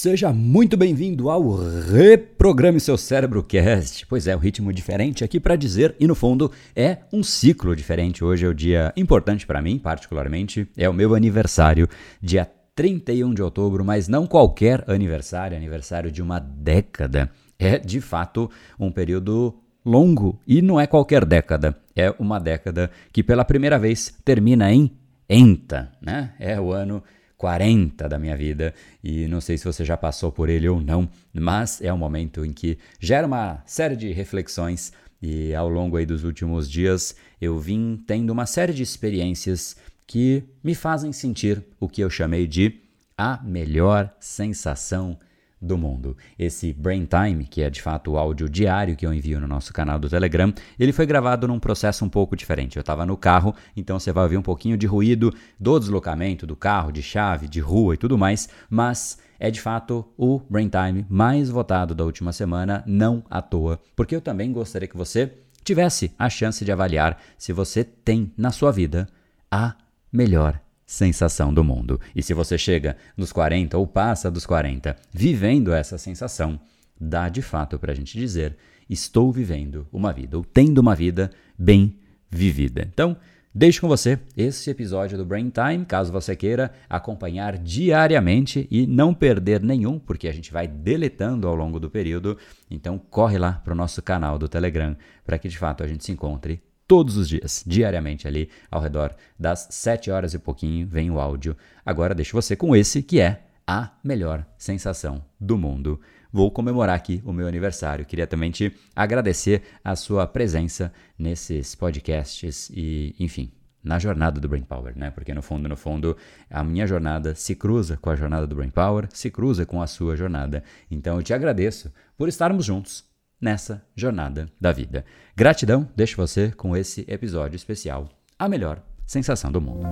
Seja muito bem-vindo ao Reprograme Seu Cérebro Cast. Pois é, um ritmo diferente aqui para dizer, e no fundo é um ciclo diferente. Hoje é o dia importante para mim, particularmente, é o meu aniversário, dia 31 de outubro, mas não qualquer aniversário, aniversário de uma década. É de fato um período longo e não é qualquer década, é uma década que pela primeira vez termina em enta, né? É o ano 40 da minha vida e não sei se você já passou por ele ou não, mas é um momento em que gera uma série de reflexões e ao longo aí dos últimos dias eu vim tendo uma série de experiências que me fazem sentir o que eu chamei de a melhor sensação do mundo. Esse Brain Time, que é de fato o áudio diário que eu envio no nosso canal do Telegram, ele foi gravado num processo um pouco diferente. Eu estava no carro, então você vai ouvir um pouquinho de ruído do deslocamento do carro, de chave, de rua e tudo mais, mas é de fato o Brain Time mais votado da última semana, não à toa, porque eu também gostaria que você tivesse a chance de avaliar se você tem na sua vida a melhor sensação do mundo. E se você chega nos 40 ou passa dos 40 vivendo essa sensação, dá de fato para a gente dizer: estou vivendo uma vida, ou tendo uma vida bem vivida. Então, deixo com você esse episódio do Brain Time, caso você queira acompanhar diariamente e não perder nenhum, porque a gente vai deletando ao longo do período. Então, corre lá para o nosso canal do Telegram para que de fato a gente se encontre todos os dias, diariamente ali, ao redor das 7 horas e pouquinho, vem o áudio. Agora deixo você com esse que é a melhor sensação do mundo. Vou comemorar aqui o meu aniversário. Queria também te agradecer a sua presença nesses podcasts e, enfim, na jornada do Brain Power, né? Porque no fundo, no fundo, a minha jornada se cruza com a jornada do Brain Power, se cruza com a sua jornada. Então eu te agradeço por estarmos juntos nessa jornada da vida. Gratidão, deixo você com esse episódio especial, a melhor sensação do mundo.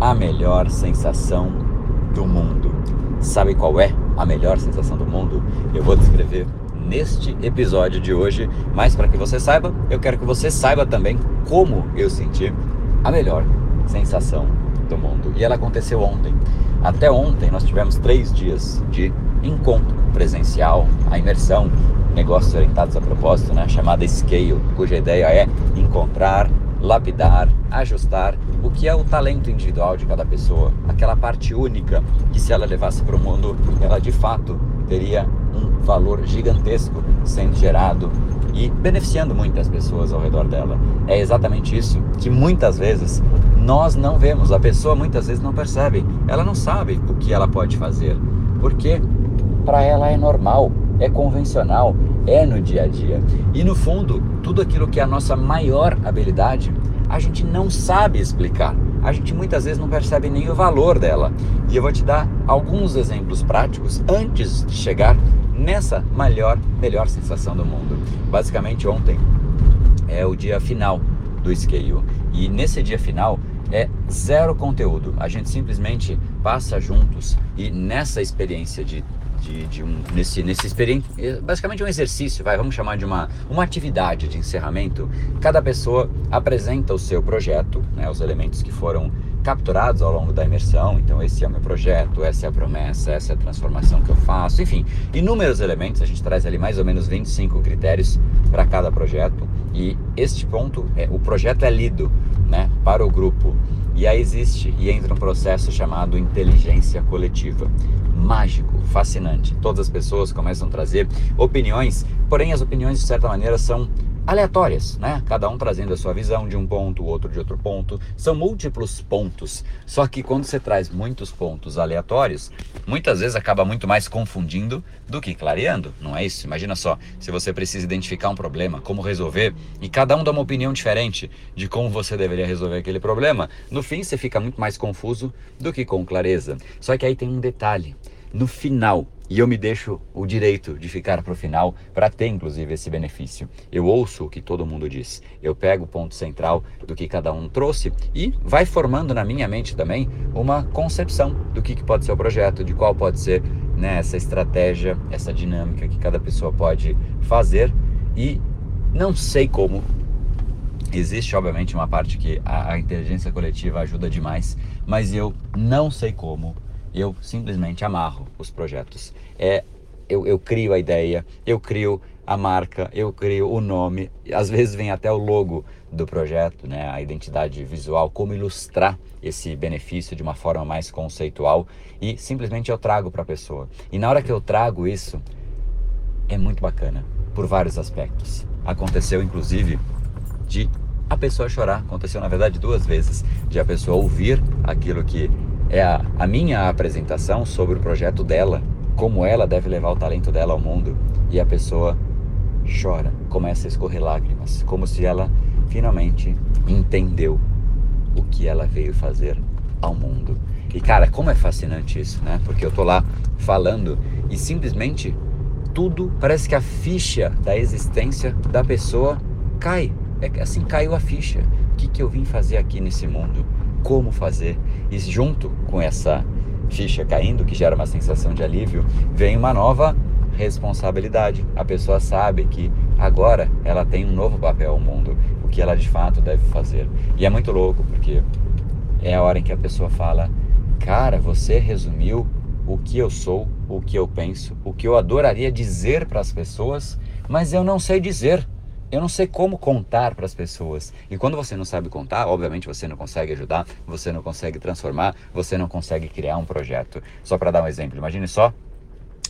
A melhor sensação do mundo. Sabe qual é a melhor sensação do mundo? Eu vou descrever neste episódio de hoje. Mas para que você saiba, eu quero que você saiba também como eu senti a melhor sensação do mundo. E ela aconteceu ontem. Até ontem nós tivemos três dias de encontro presencial, a imersão, negócios orientados a propósito, né, chamada Scale, cuja ideia é encontrar, lapidar, ajustar o que é o talento individual de cada pessoa, aquela parte única que se ela levasse para o mundo, ela de fato teria um valor gigantesco sendo gerado e beneficiando muitas pessoas ao redor dela. É exatamente isso que muitas vezes nós não vemos, a pessoa muitas vezes não percebe, ela não sabe o que ela pode fazer, porque para ela é normal, é convencional, é no dia a dia. E no fundo, tudo aquilo que é a nossa maior habilidade, a gente não sabe explicar a gente muitas vezes não percebe nem o valor dela. E eu vou te dar alguns exemplos práticos antes de chegar nessa melhor, melhor sensação do mundo. Basicamente, ontem é o dia final do Scale. E nesse dia final é zero conteúdo. A gente simplesmente passa juntos e nessa experiência de de, de um, nesse, nesse experiência, é, basicamente um exercício, vai, vamos chamar de uma, uma atividade de encerramento. Cada pessoa apresenta o seu projeto, né, os elementos que foram capturados ao longo da imersão. Então, esse é o meu projeto, essa é a promessa, essa é a transformação que eu faço. Enfim, inúmeros elementos. A gente traz ali mais ou menos 25 critérios para cada projeto. E este ponto, é, o projeto é lido né, para o grupo. E aí existe e entra um processo chamado inteligência coletiva. Mágico, fascinante. Todas as pessoas começam a trazer opiniões, porém as opiniões de certa maneira são aleatórias, né? Cada um trazendo a sua visão de um ponto, o outro de outro ponto. São múltiplos pontos. Só que quando você traz muitos pontos aleatórios, muitas vezes acaba muito mais confundindo do que clareando, não é isso? Imagina só, se você precisa identificar um problema, como resolver, e cada um dá uma opinião diferente de como você deveria resolver aquele problema, no fim você fica muito mais confuso do que com clareza. Só que aí tem um detalhe. No final, e eu me deixo o direito de ficar para o final para ter inclusive esse benefício. Eu ouço o que todo mundo diz, eu pego o ponto central do que cada um trouxe e vai formando na minha mente também uma concepção do que, que pode ser o projeto, de qual pode ser né, essa estratégia, essa dinâmica que cada pessoa pode fazer e não sei como. Existe, obviamente, uma parte que a, a inteligência coletiva ajuda demais, mas eu não sei como. Eu simplesmente amarro os projetos. É, eu, eu crio a ideia, eu crio a marca, eu crio o nome, às vezes vem até o logo do projeto, né, a identidade visual, como ilustrar esse benefício de uma forma mais conceitual e simplesmente eu trago para a pessoa. E na hora que eu trago isso, é muito bacana por vários aspectos. Aconteceu inclusive de a pessoa chorar, aconteceu na verdade duas vezes, de a pessoa ouvir aquilo que é a, a minha apresentação sobre o projeto dela, como ela deve levar o talento dela ao mundo e a pessoa chora, começa a escorrer lágrimas, como se ela finalmente entendeu o que ela veio fazer ao mundo. E cara, como é fascinante isso, né? Porque eu tô lá falando e simplesmente tudo parece que a ficha da existência da pessoa cai. É assim caiu a ficha. O que, que eu vim fazer aqui nesse mundo? Como fazer? E junto com essa ficha caindo, que gera uma sensação de alívio, vem uma nova responsabilidade. A pessoa sabe que agora ela tem um novo papel ao mundo, o que ela de fato deve fazer. E é muito louco, porque é a hora em que a pessoa fala: Cara, você resumiu o que eu sou, o que eu penso, o que eu adoraria dizer para as pessoas, mas eu não sei dizer. Eu não sei como contar para as pessoas. E quando você não sabe contar, obviamente você não consegue ajudar, você não consegue transformar, você não consegue criar um projeto. Só para dar um exemplo, imagine só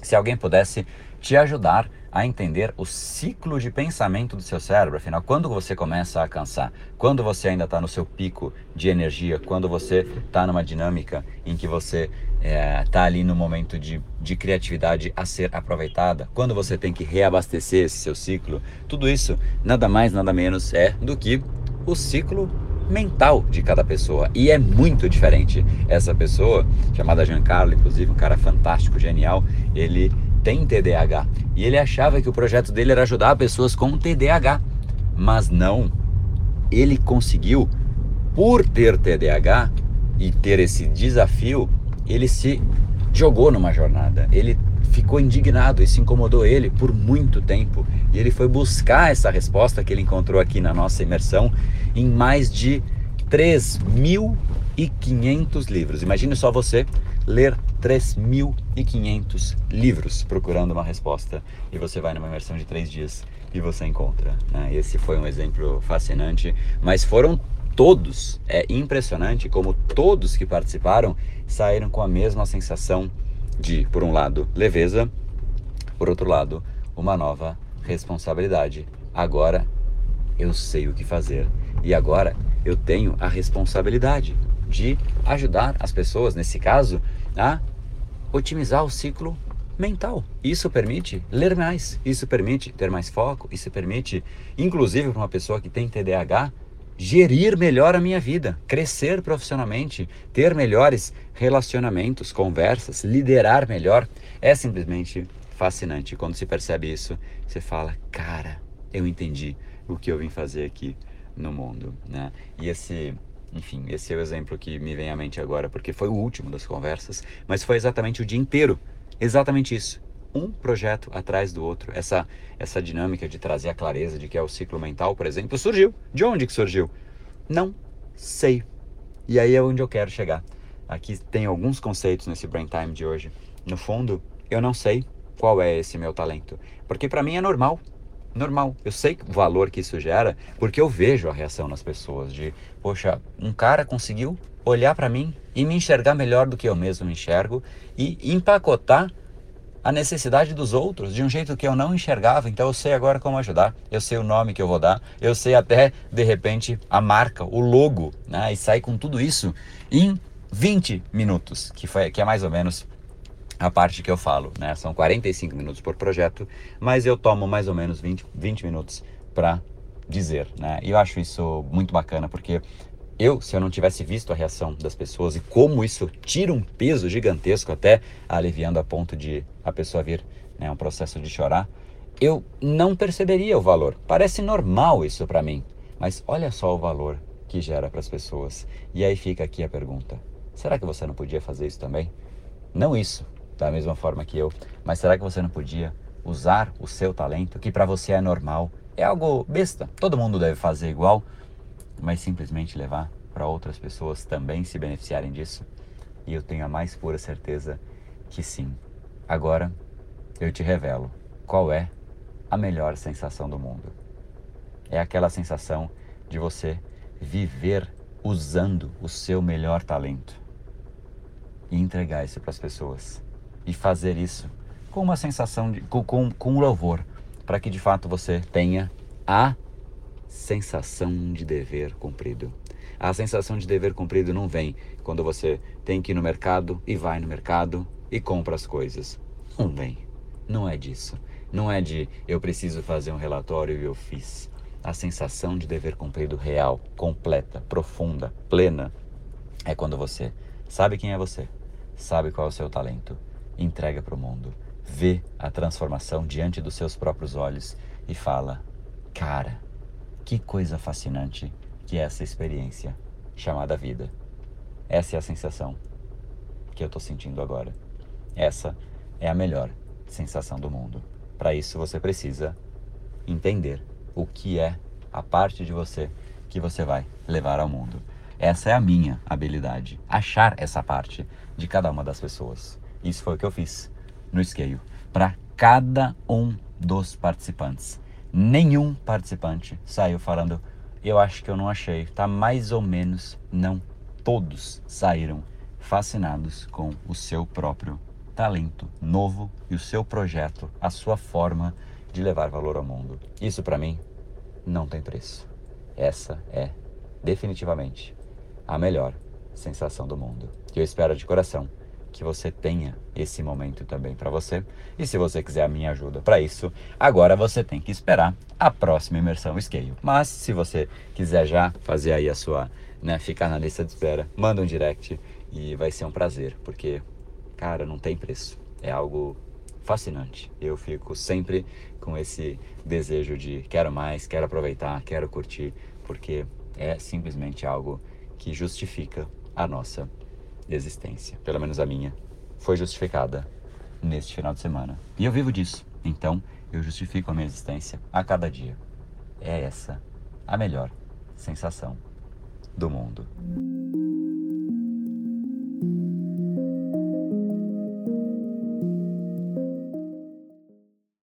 se alguém pudesse te ajudar a entender o ciclo de pensamento do seu cérebro. Afinal, quando você começa a cansar, quando você ainda está no seu pico de energia, quando você está numa dinâmica em que você está é, ali no momento de, de criatividade a ser aproveitada, quando você tem que reabastecer esse seu ciclo, tudo isso nada mais, nada menos é do que o ciclo mental de cada pessoa. E é muito diferente. Essa pessoa, chamada Giancarlo, inclusive, um cara fantástico, genial, ele tem TDAH. E ele achava que o projeto dele era ajudar pessoas com TDAH. Mas não. Ele conseguiu, por ter TDAH e ter esse desafio, ele se jogou numa jornada. Ele ficou indignado, isso incomodou ele por muito tempo. E ele foi buscar essa resposta que ele encontrou aqui na nossa imersão em mais de 3.500 livros. Imagine só você ler 3.500 livros procurando uma resposta e você vai numa imersão de três dias e você encontra. Né? Esse foi um exemplo fascinante, mas foram todos. É impressionante como todos que participaram saíram com a mesma sensação de, por um lado, leveza, por outro lado, uma nova responsabilidade. Agora eu sei o que fazer e agora eu tenho a responsabilidade de ajudar as pessoas, nesse caso, a otimizar o ciclo mental. Isso permite ler mais, isso permite ter mais foco, isso permite, inclusive para uma pessoa que tem TDAH, gerir melhor a minha vida, crescer profissionalmente, ter melhores relacionamentos, conversas, liderar melhor. É simplesmente fascinante. Quando se percebe isso, você fala: "Cara, eu entendi o que eu vim fazer aqui no mundo", né? E esse enfim, esse é o exemplo que me vem à mente agora, porque foi o último das conversas, mas foi exatamente o dia inteiro. Exatamente isso. Um projeto atrás do outro. Essa, essa dinâmica de trazer a clareza de que é o ciclo mental, por exemplo, surgiu. De onde que surgiu? Não sei. E aí é onde eu quero chegar. Aqui tem alguns conceitos nesse Brain Time de hoje. No fundo, eu não sei qual é esse meu talento. Porque para mim é normal normal. Eu sei o valor que isso gera, porque eu vejo a reação nas pessoas de, poxa, um cara conseguiu olhar para mim e me enxergar melhor do que eu mesmo me enxergo e empacotar a necessidade dos outros de um jeito que eu não enxergava. Então eu sei agora como ajudar. Eu sei o nome que eu vou dar. Eu sei até de repente a marca, o logo, né? E sair com tudo isso em 20 minutos, que foi que é mais ou menos a parte que eu falo, né? São 45 minutos por projeto, mas eu tomo mais ou menos 20, 20 minutos para dizer, né? E eu acho isso muito bacana porque eu, se eu não tivesse visto a reação das pessoas e como isso tira um peso gigantesco, até aliviando a ponto de a pessoa vir, né, um processo de chorar, eu não perceberia o valor. Parece normal isso para mim, mas olha só o valor que gera para as pessoas. E aí fica aqui a pergunta: será que você não podia fazer isso também? Não isso, da mesma forma que eu. Mas será que você não podia usar o seu talento, que para você é normal, É algo besta, todo mundo deve fazer igual, mas simplesmente levar para outras pessoas também se beneficiarem disso. E eu tenho a mais pura certeza que sim. Agora eu te revelo qual é a melhor sensação do mundo. É aquela sensação de você viver usando o seu melhor talento e entregar isso para as pessoas e fazer isso com uma sensação de com, com, com louvor para que de fato você tenha a sensação de dever cumprido. A sensação de dever cumprido não vem quando você tem que ir no mercado e vai no mercado e compra as coisas. Não vem. Não é disso. Não é de eu preciso fazer um relatório e eu fiz. A sensação de dever cumprido real, completa, profunda, plena, é quando você sabe quem é você, sabe qual é o seu talento, entrega para o mundo, vê a transformação diante dos seus próprios olhos e fala: Cara, que coisa fascinante que é essa experiência chamada vida. Essa é a sensação que eu estou sentindo agora. Essa é a melhor sensação do mundo. Para isso você precisa entender o que é a parte de você que você vai levar ao mundo. Essa é a minha habilidade, achar essa parte de cada uma das pessoas. Isso foi o que eu fiz no esqueio para cada um dos participantes. Nenhum participante saiu falando, eu acho que eu não achei, tá mais ou menos. Não, todos saíram fascinados com o seu próprio talento novo e o seu projeto, a sua forma de levar valor ao mundo. Isso para mim não tem preço. Essa é definitivamente a melhor sensação do mundo. Eu espero de coração que você tenha esse momento também para você. E se você quiser a minha ajuda para isso, agora você tem que esperar a próxima imersão Scale. Mas se você quiser já fazer aí a sua, né, ficar na lista de espera, manda um direct e vai ser um prazer, porque cara, não tem preço. É algo fascinante. Eu fico sempre com esse desejo de quero mais, quero aproveitar, quero curtir, porque é simplesmente algo que justifica a nossa existência, pelo menos a minha, foi justificada neste final de semana. E eu vivo disso. Então, eu justifico a minha existência a cada dia. É essa a melhor sensação do mundo.